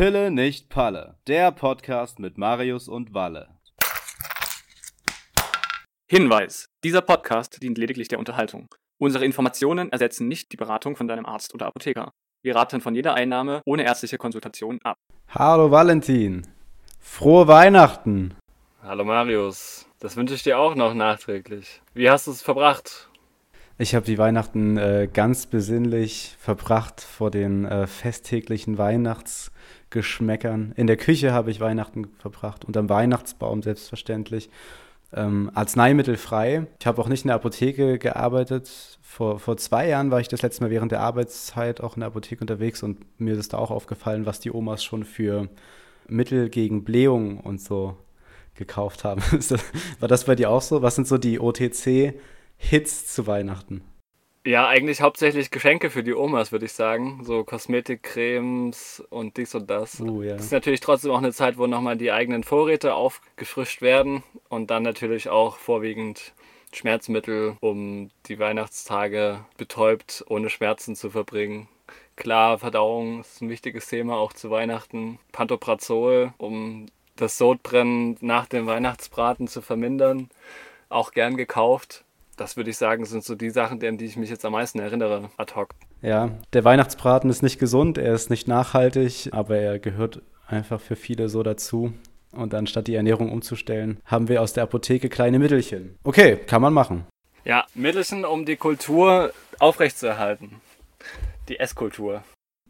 Pille nicht Palle, der Podcast mit Marius und Walle. Hinweis: Dieser Podcast dient lediglich der Unterhaltung. Unsere Informationen ersetzen nicht die Beratung von deinem Arzt oder Apotheker. Wir raten von jeder Einnahme ohne ärztliche Konsultation ab. Hallo Valentin. Frohe Weihnachten. Hallo Marius. Das wünsche ich dir auch noch nachträglich. Wie hast du es verbracht? Ich habe die Weihnachten äh, ganz besinnlich verbracht vor den äh, festtäglichen Weihnachtsgeschmäckern. In der Küche habe ich Weihnachten verbracht, unterm Weihnachtsbaum selbstverständlich. Ähm, arzneimittelfrei. Ich habe auch nicht in der Apotheke gearbeitet. Vor, vor zwei Jahren war ich das letzte Mal während der Arbeitszeit auch in der Apotheke unterwegs und mir ist da auch aufgefallen, was die Omas schon für Mittel gegen Blähung und so gekauft haben. war das bei dir auch so? Was sind so die OTC- Hits zu Weihnachten? Ja, eigentlich hauptsächlich Geschenke für die Omas, würde ich sagen. So Kosmetikcremes und dies und das. Uh, ja. Das ist natürlich trotzdem auch eine Zeit, wo nochmal die eigenen Vorräte aufgefrischt werden und dann natürlich auch vorwiegend Schmerzmittel, um die Weihnachtstage betäubt, ohne Schmerzen zu verbringen. Klar, Verdauung ist ein wichtiges Thema, auch zu Weihnachten. Pantoprazol, um das Sodbrennen nach dem Weihnachtsbraten zu vermindern. Auch gern gekauft das würde ich sagen, sind so die Sachen, an die ich mich jetzt am meisten erinnere, ad hoc. Ja, der Weihnachtsbraten ist nicht gesund, er ist nicht nachhaltig, aber er gehört einfach für viele so dazu. Und anstatt die Ernährung umzustellen, haben wir aus der Apotheke kleine Mittelchen. Okay, kann man machen. Ja, Mittelchen, um die Kultur aufrechtzuerhalten. Die Esskultur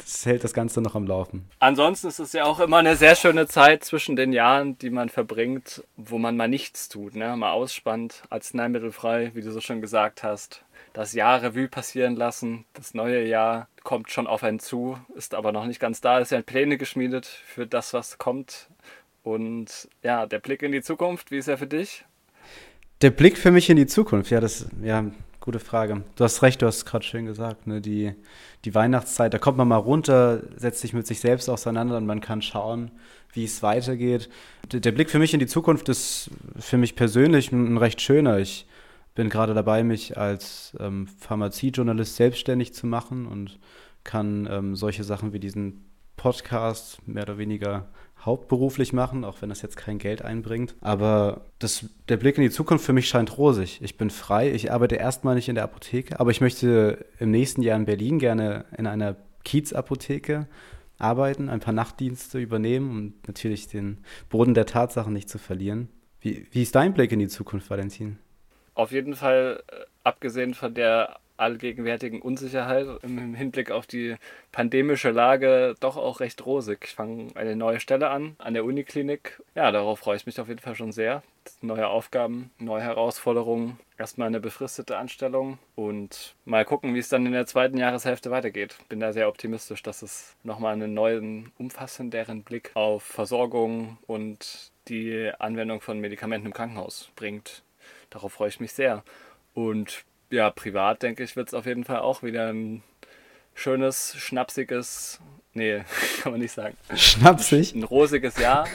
das hält das Ganze noch am Laufen. Ansonsten ist es ja auch immer eine sehr schöne Zeit zwischen den Jahren, die man verbringt, wo man mal nichts tut, ne? mal ausspannt, arzneimittelfrei, wie du so schon gesagt hast. Das Jahr Revue passieren lassen, das neue Jahr kommt schon auf einen zu, ist aber noch nicht ganz da. Es werden Pläne geschmiedet für das, was kommt. Und ja, der Blick in die Zukunft, wie ist er für dich? Der Blick für mich in die Zukunft, ja, das, ja, gute Frage. Du hast recht, du hast es gerade schön gesagt, ne? die, die Weihnachtszeit, da kommt man mal runter, setzt sich mit sich selbst auseinander und man kann schauen, wie es weitergeht. Der, der Blick für mich in die Zukunft ist für mich persönlich ein, recht schöner. Ich bin gerade dabei, mich als ähm, Pharmaziejournalist selbstständig zu machen und kann ähm, solche Sachen wie diesen Podcast mehr oder weniger hauptberuflich machen, auch wenn das jetzt kein Geld einbringt. Aber das, der Blick in die Zukunft für mich scheint rosig. Ich bin frei, ich arbeite erstmal nicht in der Apotheke, aber ich möchte im nächsten Jahr in Berlin gerne in einer Kiezapotheke arbeiten, ein paar Nachtdienste übernehmen und natürlich den Boden der Tatsachen nicht zu verlieren. Wie, wie ist dein Blick in die Zukunft, Valentin? Auf jeden Fall, äh, abgesehen von der allgegenwärtigen Unsicherheit im Hinblick auf die pandemische Lage doch auch recht rosig. Ich fange eine neue Stelle an, an der Uniklinik. Ja, darauf freue ich mich auf jeden Fall schon sehr. Neue Aufgaben, neue Herausforderungen. Erstmal eine befristete Anstellung und mal gucken, wie es dann in der zweiten Jahreshälfte weitergeht. Bin da sehr optimistisch, dass es nochmal einen neuen, umfassenderen Blick auf Versorgung und die Anwendung von Medikamenten im Krankenhaus bringt. Darauf freue ich mich sehr. Und ja, privat denke ich, wird es auf jeden Fall auch wieder ein schönes, schnapsiges, nee, kann man nicht sagen. Schnapsig? Ein rosiges Jahr.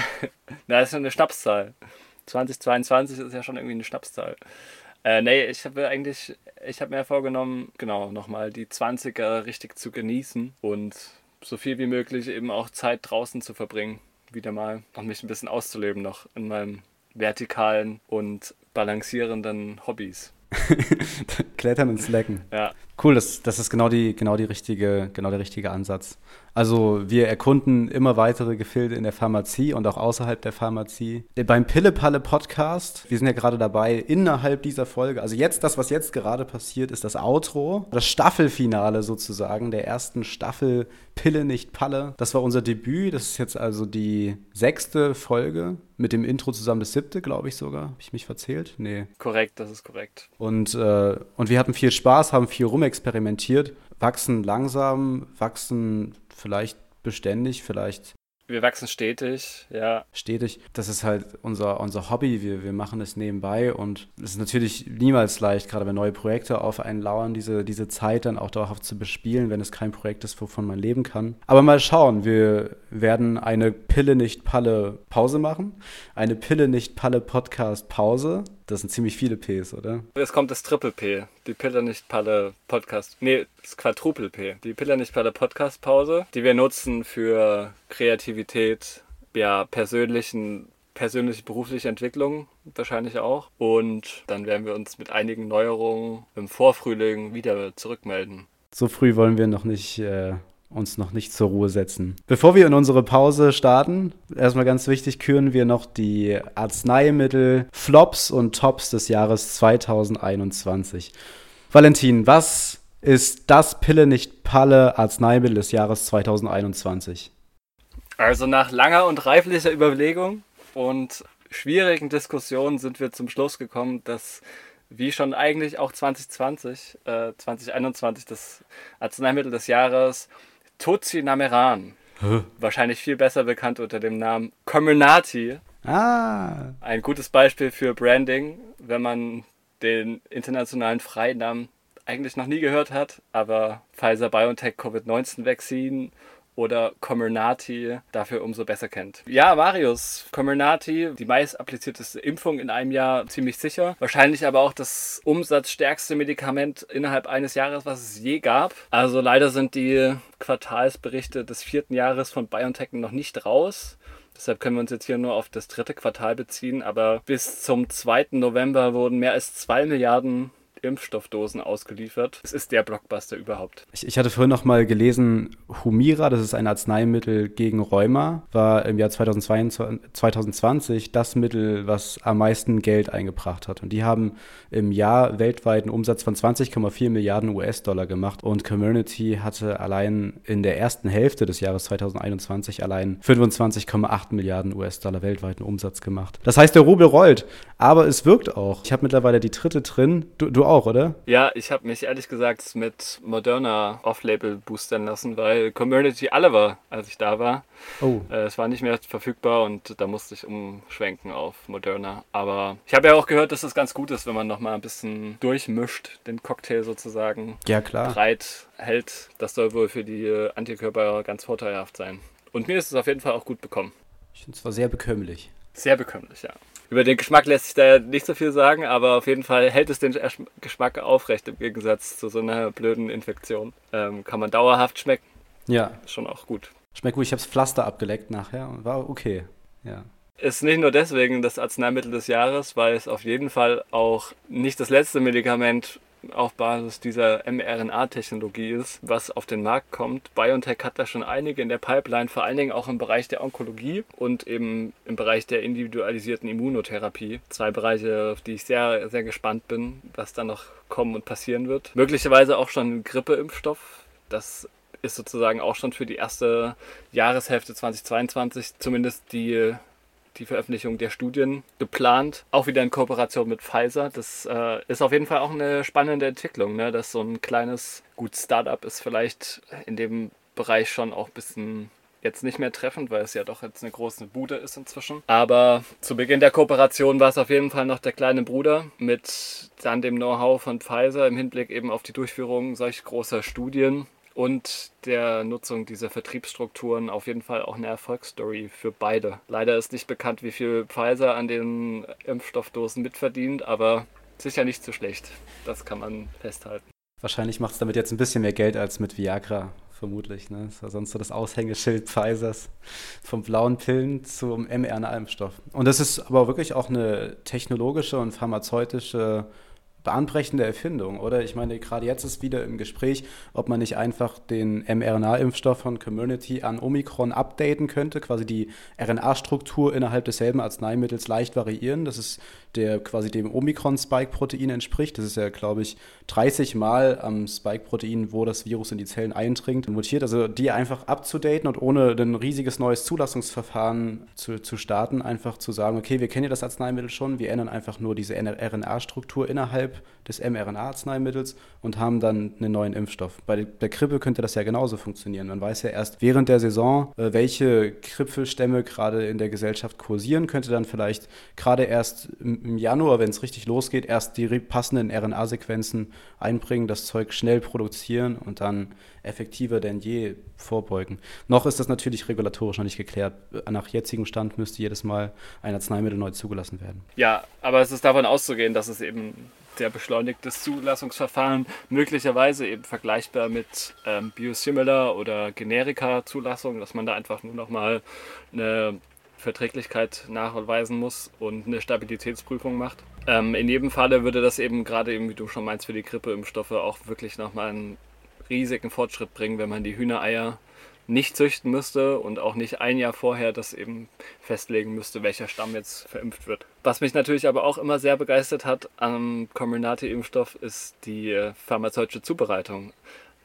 Na, ist ja eine Schnapszahl. 2022 ist ja schon irgendwie eine Schnapszahl. Äh, nee, ich habe eigentlich, ich habe mir vorgenommen, genau, nochmal die 20er richtig zu genießen und so viel wie möglich eben auch Zeit draußen zu verbringen, wieder mal und mich ein bisschen auszuleben noch in meinem vertikalen und balancierenden Hobbys. Klettern und Slacken. Ja. Cool, das, das ist genau, die, genau, die richtige, genau der richtige Ansatz. Also wir erkunden immer weitere Gefilde in der Pharmazie und auch außerhalb der Pharmazie. Beim Pille-Palle Podcast, wir sind ja gerade dabei, innerhalb dieser Folge, also jetzt, das, was jetzt gerade passiert, ist das Outro, das Staffelfinale sozusagen der ersten Staffel Pille nicht Palle. Das war unser Debüt, das ist jetzt also die sechste Folge mit dem Intro zusammen das siebte, glaube ich sogar. Habe ich mich verzählt? Nee. Korrekt, das ist korrekt. Und, äh, und wir hatten viel Spaß, haben viel rumexperimentiert, wachsen langsam, wachsen vielleicht beständig, vielleicht wir wachsen stetig, ja. Stetig. Das ist halt unser, unser Hobby. Wir, wir machen es nebenbei und es ist natürlich niemals leicht, gerade wenn neue Projekte auf einen lauern, diese, diese Zeit dann auch dauerhaft zu bespielen, wenn es kein Projekt ist, wovon man leben kann. Aber mal schauen. Wir, werden eine Pille nicht Palle Pause machen. Eine Pille nicht Palle Podcast Pause. Das sind ziemlich viele Ps, oder? Jetzt kommt das Triple P. Die Pille nicht Palle Podcast. Nee, das Quadruple P. Die Pille nicht Palle Podcast Pause, die wir nutzen für Kreativität, ja, persönlichen persönliche berufliche Entwicklung wahrscheinlich auch. Und dann werden wir uns mit einigen Neuerungen im Vorfrühling wieder zurückmelden. So früh wollen wir noch nicht äh, uns noch nicht zur Ruhe setzen. Bevor wir in unsere Pause starten, erstmal ganz wichtig, küren wir noch die Arzneimittel Flops und Tops des Jahres 2021. Valentin, was ist das Pille nicht Palle Arzneimittel des Jahres 2021? Also nach langer und reiflicher Überlegung und schwierigen Diskussionen sind wir zum Schluss gekommen, dass wie schon eigentlich auch 2020, äh, 2021 das Arzneimittel des Jahres Tocinameran, Hä? wahrscheinlich viel besser bekannt unter dem Namen Comirnaty. Ah. Ein gutes Beispiel für Branding, wenn man den internationalen Freinamen eigentlich noch nie gehört hat, aber Pfizer BioNTech Covid-19 Vaccine oder Comirnaty dafür umso besser kennt. Ja, Marius, Comirnaty, die meist applizierteste Impfung in einem Jahr, ziemlich sicher. Wahrscheinlich aber auch das umsatzstärkste Medikament innerhalb eines Jahres, was es je gab. Also leider sind die Quartalsberichte des vierten Jahres von BioNTech noch nicht raus. Deshalb können wir uns jetzt hier nur auf das dritte Quartal beziehen. Aber bis zum 2. November wurden mehr als 2 Milliarden Impfstoffdosen ausgeliefert. Es ist der Blockbuster überhaupt. Ich, ich, hatte vorhin noch mal gelesen, Humira, das ist ein Arzneimittel gegen Rheuma, war im Jahr 2022, 2020 das Mittel, was am meisten Geld eingebracht hat. Und die haben im Jahr weltweit einen Umsatz von 20,4 Milliarden US-Dollar gemacht. Und Community hatte allein in der ersten Hälfte des Jahres 2021 allein 25,8 Milliarden US-Dollar weltweiten Umsatz gemacht. Das heißt, der Rubel rollt, aber es wirkt auch. Ich habe mittlerweile die dritte drin. Du, du auch, oder? Ja, ich habe mich ehrlich gesagt mit Moderna Off-Label boostern lassen, weil Community alle war, als ich da war. Oh. Äh, es war nicht mehr verfügbar und da musste ich umschwenken auf Moderna. Aber ich habe ja auch gehört, dass es ganz gut ist, wenn man nochmal ein bisschen durchmischt, den Cocktail sozusagen. Ja, klar. Breit hält. Das soll wohl für die Antikörper ganz vorteilhaft sein. Und mir ist es auf jeden Fall auch gut bekommen. Ich finde es zwar sehr bekömmlich. Sehr bekömmlich, ja. Über den Geschmack lässt sich da ja nicht so viel sagen, aber auf jeden Fall hält es den Geschmack aufrecht im Gegensatz zu so einer blöden Infektion. Ähm, kann man dauerhaft schmecken. Ja. Ist schon auch gut. Schmeckt gut. Ich habe das Pflaster abgeleckt nachher und war okay. Ja. Ist nicht nur deswegen das Arzneimittel des Jahres, weil es auf jeden Fall auch nicht das letzte Medikament auf Basis dieser mRNA-Technologie ist, was auf den Markt kommt. BioNTech hat da schon einige in der Pipeline, vor allen Dingen auch im Bereich der Onkologie und eben im Bereich der individualisierten Immunotherapie. Zwei Bereiche, auf die ich sehr, sehr gespannt bin, was da noch kommen und passieren wird. Möglicherweise auch schon Grippeimpfstoff. Das ist sozusagen auch schon für die erste Jahreshälfte 2022 zumindest die die Veröffentlichung der Studien geplant, auch wieder in Kooperation mit Pfizer. Das äh, ist auf jeden Fall auch eine spannende Entwicklung, ne? dass so ein kleines, gut, Startup ist vielleicht in dem Bereich schon auch ein bisschen jetzt nicht mehr treffend, weil es ja doch jetzt eine große Bude ist inzwischen. Aber zu Beginn der Kooperation war es auf jeden Fall noch der kleine Bruder mit dann dem Know-how von Pfizer im Hinblick eben auf die Durchführung solch großer Studien und der Nutzung dieser Vertriebsstrukturen auf jeden Fall auch eine Erfolgsstory für beide. Leider ist nicht bekannt, wie viel Pfizer an den Impfstoffdosen mitverdient, aber sicher nicht so schlecht. Das kann man festhalten. Wahrscheinlich macht es damit jetzt ein bisschen mehr Geld als mit Viagra, vermutlich. Ne? Das war sonst so das Aushängeschild Pfizers vom blauen Pillen zum mRNA-Impfstoff. Und das ist aber wirklich auch eine technologische und pharmazeutische bahnbrechende Erfindung, oder? Ich meine, gerade jetzt ist wieder im Gespräch, ob man nicht einfach den mRNA-Impfstoff von Community an Omikron updaten könnte, quasi die RNA-Struktur innerhalb desselben Arzneimittels leicht variieren. Das ist der quasi dem Omikron-Spike-Protein entspricht. Das ist ja, glaube ich, 30 Mal am Spike-Protein, wo das Virus in die Zellen eindringt, mutiert. Also die einfach abzudaten und ohne ein riesiges neues Zulassungsverfahren zu, zu starten, einfach zu sagen, okay, wir kennen ja das Arzneimittel schon, wir ändern einfach nur diese RNA-Struktur innerhalb des mRNA-Arzneimittels und haben dann einen neuen Impfstoff. Bei der Grippe könnte das ja genauso funktionieren. Man weiß ja erst während der Saison, äh, welche Kripfelstämme gerade in der Gesellschaft kursieren, könnte dann vielleicht gerade erst im Januar, wenn es richtig losgeht, erst die passenden RNA-Sequenzen einbringen, das Zeug schnell produzieren und dann effektiver denn je vorbeugen. Noch ist das natürlich regulatorisch noch nicht geklärt. Nach jetzigem Stand müsste jedes Mal ein Arzneimittel neu zugelassen werden. Ja, aber es ist davon auszugehen, dass es eben sehr beschleunigtes Zulassungsverfahren, möglicherweise eben vergleichbar mit ähm, Biosimilar oder Generika-Zulassung, dass man da einfach nur nochmal eine Verträglichkeit nachweisen muss und eine Stabilitätsprüfung macht. Ähm, in jedem Falle würde das eben gerade eben, wie du schon meinst, für die Grippeimpfstoffe auch wirklich nochmal einen riesigen Fortschritt bringen, wenn man die Hühnereier nicht züchten müsste und auch nicht ein Jahr vorher das eben festlegen müsste, welcher Stamm jetzt verimpft wird. Was mich natürlich aber auch immer sehr begeistert hat am Comirnaty-Impfstoff ist die äh, pharmazeutische Zubereitung.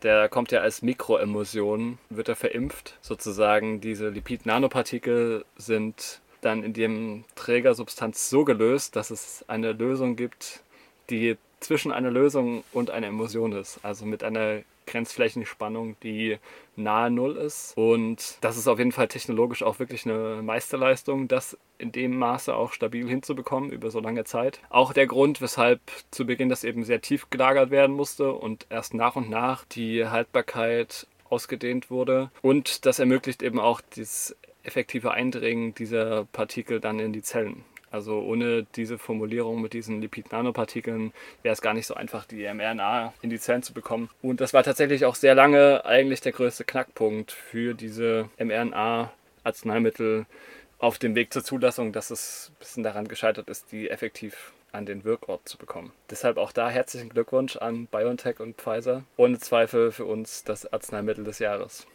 Der kommt ja als Mikroemulsion, wird er verimpft. Sozusagen diese Lipid-Nanopartikel sind dann in dem Trägersubstanz so gelöst, dass es eine Lösung gibt, die zwischen einer Lösung und einer Emulsion ist. Also mit einer Grenzflächenspannung, die nahe Null ist. Und das ist auf jeden Fall technologisch auch wirklich eine Meisterleistung, das in dem Maße auch stabil hinzubekommen über so lange Zeit. Auch der Grund, weshalb zu Beginn das eben sehr tief gelagert werden musste und erst nach und nach die Haltbarkeit ausgedehnt wurde. Und das ermöglicht eben auch das effektive Eindringen dieser Partikel dann in die Zellen. Also ohne diese Formulierung mit diesen Lipid-Nanopartikeln wäre es gar nicht so einfach, die mRNA in die Zellen zu bekommen. Und das war tatsächlich auch sehr lange eigentlich der größte Knackpunkt für diese mRNA-Arzneimittel auf dem Weg zur Zulassung, dass es ein bisschen daran gescheitert ist, die effektiv an den Wirkort zu bekommen. Deshalb auch da herzlichen Glückwunsch an BioNTech und Pfizer. Ohne Zweifel für uns das Arzneimittel des Jahres.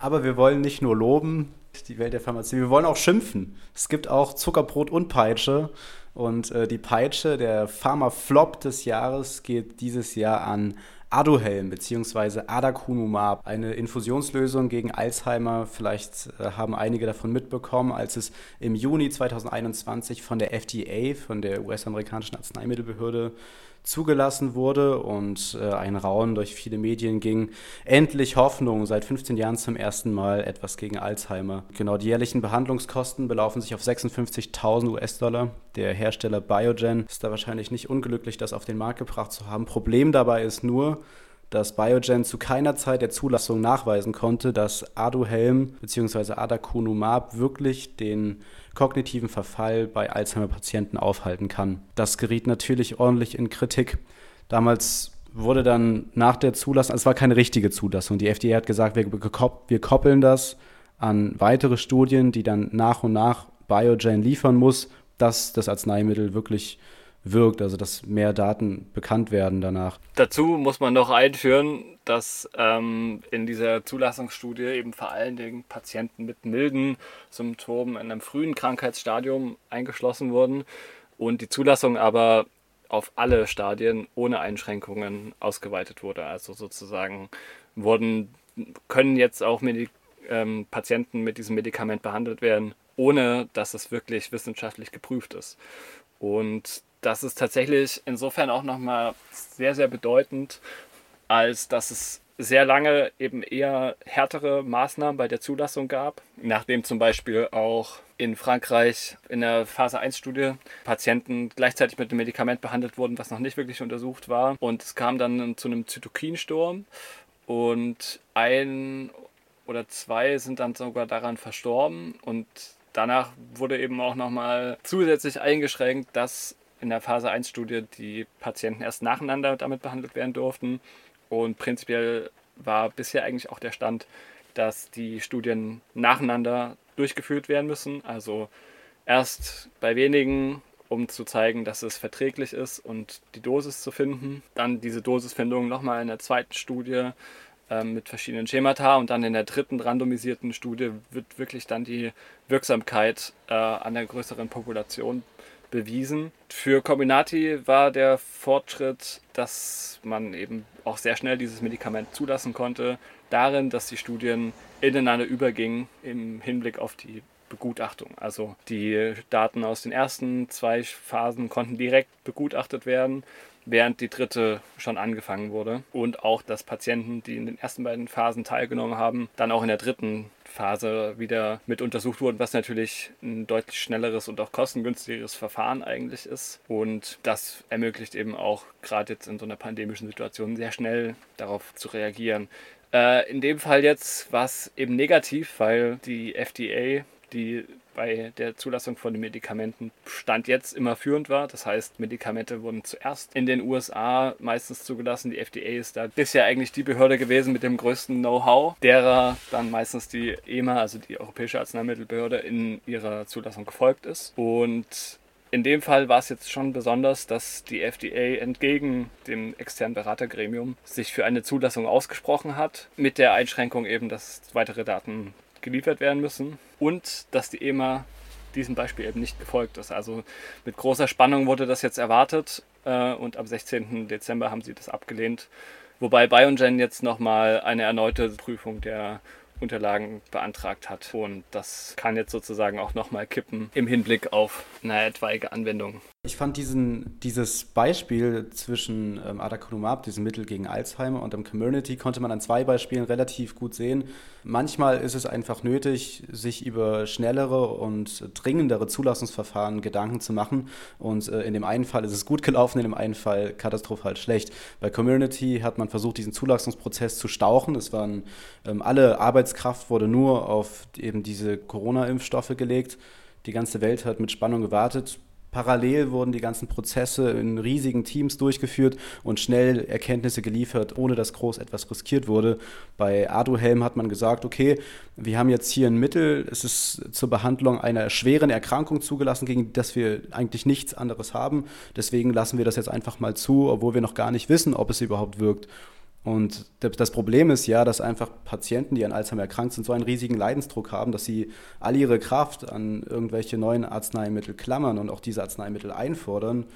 Aber wir wollen nicht nur loben, die Welt der Pharmazie, wir wollen auch schimpfen. Es gibt auch Zuckerbrot und Peitsche. Und äh, die Peitsche, der Pharma-Flop des Jahres, geht dieses Jahr an Aduhelm bzw. Adakunumab, eine Infusionslösung gegen Alzheimer. Vielleicht äh, haben einige davon mitbekommen, als es im Juni 2021 von der FDA, von der US-amerikanischen Arzneimittelbehörde, zugelassen wurde und äh, ein Rauen durch viele Medien ging. Endlich Hoffnung, seit 15 Jahren zum ersten Mal etwas gegen Alzheimer. Genau, die jährlichen Behandlungskosten belaufen sich auf 56.000 US-Dollar. Der Hersteller Biogen ist da wahrscheinlich nicht unglücklich, das auf den Markt gebracht zu haben. Problem dabei ist nur, dass Biogen zu keiner Zeit der Zulassung nachweisen konnte, dass Aduhelm bzw. Adaconumab wirklich den kognitiven Verfall bei Alzheimer-Patienten aufhalten kann. Das geriet natürlich ordentlich in Kritik. Damals wurde dann nach der Zulassung, also es war keine richtige Zulassung. Die FDA hat gesagt, wir, wir koppeln das an weitere Studien, die dann nach und nach Biogen liefern muss, dass das Arzneimittel wirklich wirkt, also dass mehr Daten bekannt werden danach. Dazu muss man noch einführen, dass ähm, in dieser Zulassungsstudie eben vor allen Dingen Patienten mit milden Symptomen in einem frühen Krankheitsstadium eingeschlossen wurden und die Zulassung aber auf alle Stadien ohne Einschränkungen ausgeweitet wurde. Also sozusagen wurden, können jetzt auch Medik ähm, Patienten mit diesem Medikament behandelt werden, ohne dass es wirklich wissenschaftlich geprüft ist. Und das ist tatsächlich insofern auch nochmal sehr, sehr bedeutend, als dass es sehr lange eben eher härtere Maßnahmen bei der Zulassung gab, nachdem zum Beispiel auch in Frankreich in der Phase 1-Studie Patienten gleichzeitig mit dem Medikament behandelt wurden, was noch nicht wirklich untersucht war. Und es kam dann zu einem Zytokinsturm. Und ein oder zwei sind dann sogar daran verstorben. Und danach wurde eben auch nochmal zusätzlich eingeschränkt, dass in der Phase 1-Studie die Patienten erst nacheinander damit behandelt werden durften. Und prinzipiell war bisher eigentlich auch der Stand, dass die Studien nacheinander durchgeführt werden müssen. Also erst bei wenigen, um zu zeigen, dass es verträglich ist und die Dosis zu finden. Dann diese Dosisfindung nochmal in der zweiten Studie äh, mit verschiedenen Schemata und dann in der dritten randomisierten Studie wird wirklich dann die Wirksamkeit äh, an der größeren Population bewiesen. Für Combinati war der Fortschritt, dass man eben auch sehr schnell dieses Medikament zulassen konnte, darin, dass die Studien ineinander übergingen im Hinblick auf die Begutachtung. Also die Daten aus den ersten zwei Phasen konnten direkt begutachtet werden, während die dritte schon angefangen wurde. Und auch, dass Patienten, die in den ersten beiden Phasen teilgenommen haben, dann auch in der dritten Phase wieder mit untersucht wurden, was natürlich ein deutlich schnelleres und auch kostengünstigeres Verfahren eigentlich ist. Und das ermöglicht eben auch gerade jetzt in so einer pandemischen Situation sehr schnell darauf zu reagieren. Äh, in dem Fall jetzt war es eben negativ, weil die FDA, die bei der Zulassung von den Medikamenten Stand jetzt immer führend war. Das heißt, Medikamente wurden zuerst in den USA meistens zugelassen. Die FDA ist da bisher eigentlich die Behörde gewesen mit dem größten Know-how, derer dann meistens die EMA, also die Europäische Arzneimittelbehörde, in ihrer Zulassung gefolgt ist. Und in dem Fall war es jetzt schon besonders, dass die FDA entgegen dem externen Beratergremium sich für eine Zulassung ausgesprochen hat, mit der Einschränkung eben, dass weitere Daten geliefert werden müssen und dass die EMA diesem Beispiel eben nicht gefolgt ist. Also mit großer Spannung wurde das jetzt erwartet äh, und am 16. Dezember haben sie das abgelehnt. Wobei BioNgen jetzt nochmal eine erneute Prüfung der Unterlagen beantragt hat. Und das kann jetzt sozusagen auch nochmal kippen im Hinblick auf eine etwaige Anwendung. Ich fand diesen, dieses Beispiel zwischen ähm, Adaconumab, diesem Mittel gegen Alzheimer, und dem Community, konnte man an zwei Beispielen relativ gut sehen. Manchmal ist es einfach nötig, sich über schnellere und dringendere Zulassungsverfahren Gedanken zu machen. Und äh, in dem einen Fall ist es gut gelaufen, in dem einen Fall katastrophal schlecht. Bei Community hat man versucht, diesen Zulassungsprozess zu stauchen. Es waren ähm, alle Arbeitskraft wurde nur auf eben diese Corona-Impfstoffe gelegt. Die ganze Welt hat mit Spannung gewartet Parallel wurden die ganzen Prozesse in riesigen Teams durchgeführt und schnell Erkenntnisse geliefert, ohne dass groß etwas riskiert wurde. Bei Aduhelm hat man gesagt, okay, wir haben jetzt hier ein Mittel, es ist zur Behandlung einer schweren Erkrankung zugelassen, gegen das wir eigentlich nichts anderes haben. Deswegen lassen wir das jetzt einfach mal zu, obwohl wir noch gar nicht wissen, ob es überhaupt wirkt. Und das Problem ist ja, dass einfach Patienten, die an Alzheimer erkrankt sind, so einen riesigen Leidensdruck haben, dass sie all ihre Kraft an irgendwelche neuen Arzneimittel klammern und auch diese Arzneimittel einfordern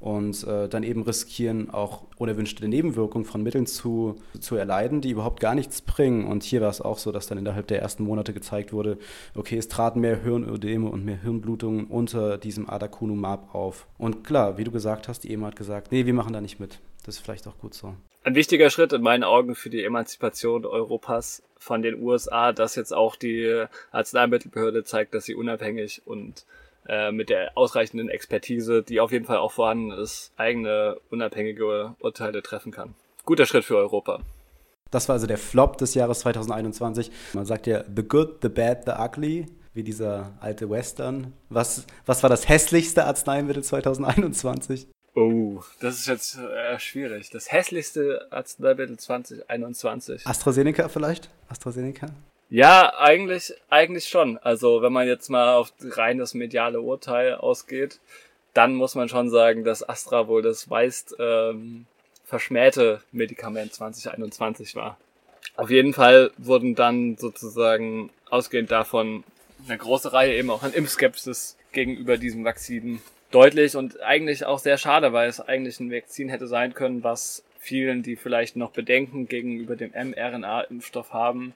und äh, dann eben riskieren, auch unerwünschte Nebenwirkungen von Mitteln zu, zu erleiden, die überhaupt gar nichts bringen. Und hier war es auch so, dass dann innerhalb der ersten Monate gezeigt wurde, okay, es traten mehr Hirnödeme und mehr Hirnblutungen unter diesem Adaconumab auf. Und klar, wie du gesagt hast, die EMA hat gesagt, nee, wir machen da nicht mit. Das ist vielleicht auch gut so ein wichtiger Schritt in meinen Augen für die Emanzipation Europas von den USA, dass jetzt auch die Arzneimittelbehörde zeigt, dass sie unabhängig und äh, mit der ausreichenden Expertise, die auf jeden Fall auch vorhanden ist, eigene unabhängige Urteile treffen kann. Guter Schritt für Europa. Das war also der Flop des Jahres 2021. Man sagt ja The Good, The Bad, The Ugly, wie dieser alte Western. Was, was war das hässlichste Arzneimittel 2021? Oh, das ist jetzt äh, schwierig. Das hässlichste Arzneimittel 2021. AstraZeneca vielleicht? AstraZeneca? Ja, eigentlich, eigentlich schon. Also, wenn man jetzt mal auf rein das mediale Urteil ausgeht, dann muss man schon sagen, dass Astra wohl das meist ähm, verschmähte Medikament 2021 war. Auf jeden Fall wurden dann sozusagen ausgehend davon eine große Reihe eben auch an Impfskepsis gegenüber diesem Vakzin deutlich und eigentlich auch sehr schade, weil es eigentlich ein Vakzin hätte sein können, was vielen, die vielleicht noch Bedenken gegenüber dem mRNA-Impfstoff haben,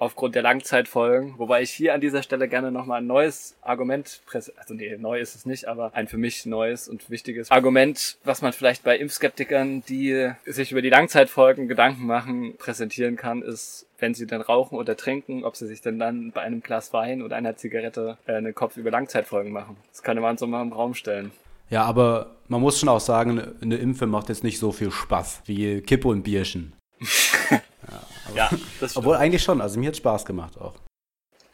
aufgrund der Langzeitfolgen. Wobei ich hier an dieser Stelle gerne nochmal ein neues Argument, also nee, neu ist es nicht, aber ein für mich neues und wichtiges Argument, was man vielleicht bei Impfskeptikern, die sich über die Langzeitfolgen Gedanken machen, präsentieren kann, ist, wenn sie dann rauchen oder trinken, ob sie sich denn dann bei einem Glas Wein oder einer Zigarette äh, einen Kopf über Langzeitfolgen machen. Das könnte man so mal im Raum stellen. Ja, aber man muss schon auch sagen, eine Impfe macht jetzt nicht so viel Spaß wie Kippe und Bierchen. Ja, das stimmt. Obwohl eigentlich schon, also mir hat Spaß gemacht auch.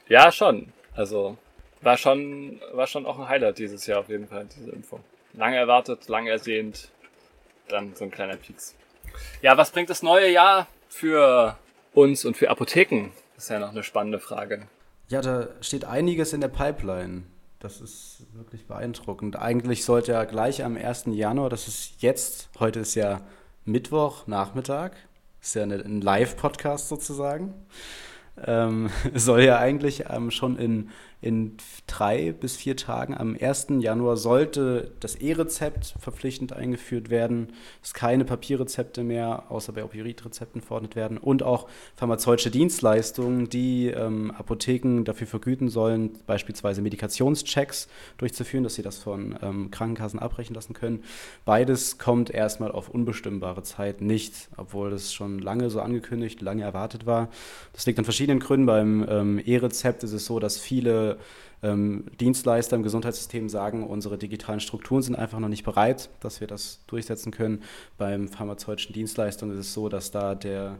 Ja, schon. Also war schon, war schon auch ein Highlight dieses Jahr auf jeden Fall, diese Impfung. Lange erwartet, lange ersehnt, dann so ein kleiner Pieks. Ja, was bringt das neue Jahr für uns und für Apotheken? Das ist ja noch eine spannende Frage. Ja, da steht einiges in der Pipeline. Das ist wirklich beeindruckend. Eigentlich sollte ja gleich am 1. Januar, das ist jetzt, heute ist ja Mittwoch, Nachmittag, ist ja ein Live-Podcast sozusagen. ähm, soll ja eigentlich ähm, schon in, in drei bis vier Tagen am 1. Januar sollte das E-Rezept verpflichtend eingeführt werden, dass keine Papierrezepte mehr außer bei Opioidrezepten verordnet werden und auch pharmazeutische Dienstleistungen, die ähm, Apotheken dafür vergüten sollen, beispielsweise Medikationschecks durchzuführen, dass sie das von ähm, Krankenkassen abbrechen lassen können. Beides kommt erstmal auf unbestimmbare Zeit nicht, obwohl das schon lange so angekündigt, lange erwartet war. Das liegt an verschiedenen Gründen. Beim ähm, E-Rezept ist es so, dass viele ähm, Dienstleister im Gesundheitssystem sagen, unsere digitalen Strukturen sind einfach noch nicht bereit, dass wir das durchsetzen können. Beim pharmazeutischen Dienstleistungen ist es so, dass da der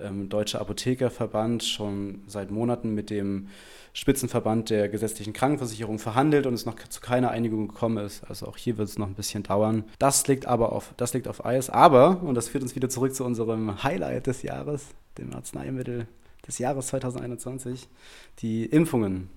ähm, Deutsche Apothekerverband schon seit Monaten mit dem Spitzenverband der gesetzlichen Krankenversicherung verhandelt und es noch zu keiner Einigung gekommen ist. Also auch hier wird es noch ein bisschen dauern. Das liegt aber auf, das liegt auf Eis. Aber, und das führt uns wieder zurück zu unserem Highlight des Jahres, dem Arzneimittel des Jahres 2021, die Impfungen.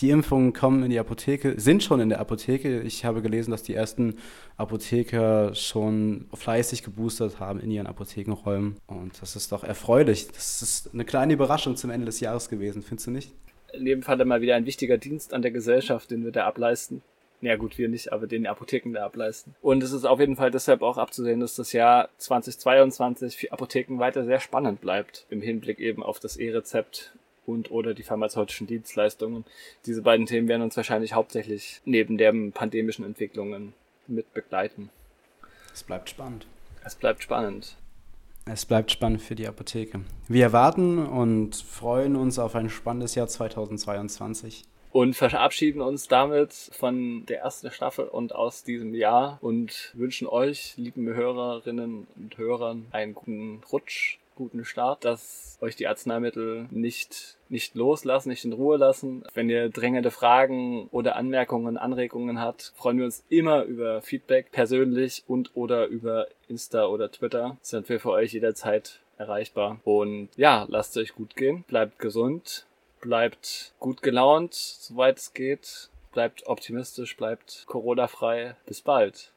Die Impfungen kommen in die Apotheke, sind schon in der Apotheke. Ich habe gelesen, dass die ersten Apotheker schon fleißig geboostert haben in ihren Apothekenräumen. Und das ist doch erfreulich. Das ist eine kleine Überraschung zum Ende des Jahres gewesen, findest du nicht? In jedem Fall mal wieder ein wichtiger Dienst an der Gesellschaft, den wir da ableisten. Ja gut, wir nicht, aber den Apotheken da ableisten. Und es ist auf jeden Fall deshalb auch abzusehen, dass das Jahr 2022 für Apotheken weiter sehr spannend bleibt, im Hinblick eben auf das E-Rezept und oder die pharmazeutischen Dienstleistungen. Diese beiden Themen werden uns wahrscheinlich hauptsächlich neben den pandemischen Entwicklungen mit begleiten. Es bleibt spannend. Es bleibt spannend. Es bleibt spannend für die Apotheke. Wir erwarten und freuen uns auf ein spannendes Jahr 2022 und verabschieden uns damit von der ersten Staffel und aus diesem Jahr und wünschen euch, lieben Hörerinnen und Hörern, einen guten Rutsch guten Start, dass euch die Arzneimittel nicht, nicht loslassen, nicht in Ruhe lassen. Wenn ihr drängende Fragen oder Anmerkungen, Anregungen habt, freuen wir uns immer über Feedback persönlich und oder über Insta oder Twitter. Sind wir für euch jederzeit erreichbar. Und ja, lasst euch gut gehen, bleibt gesund, bleibt gut gelaunt, soweit es geht, bleibt optimistisch, bleibt Corona-frei. Bis bald.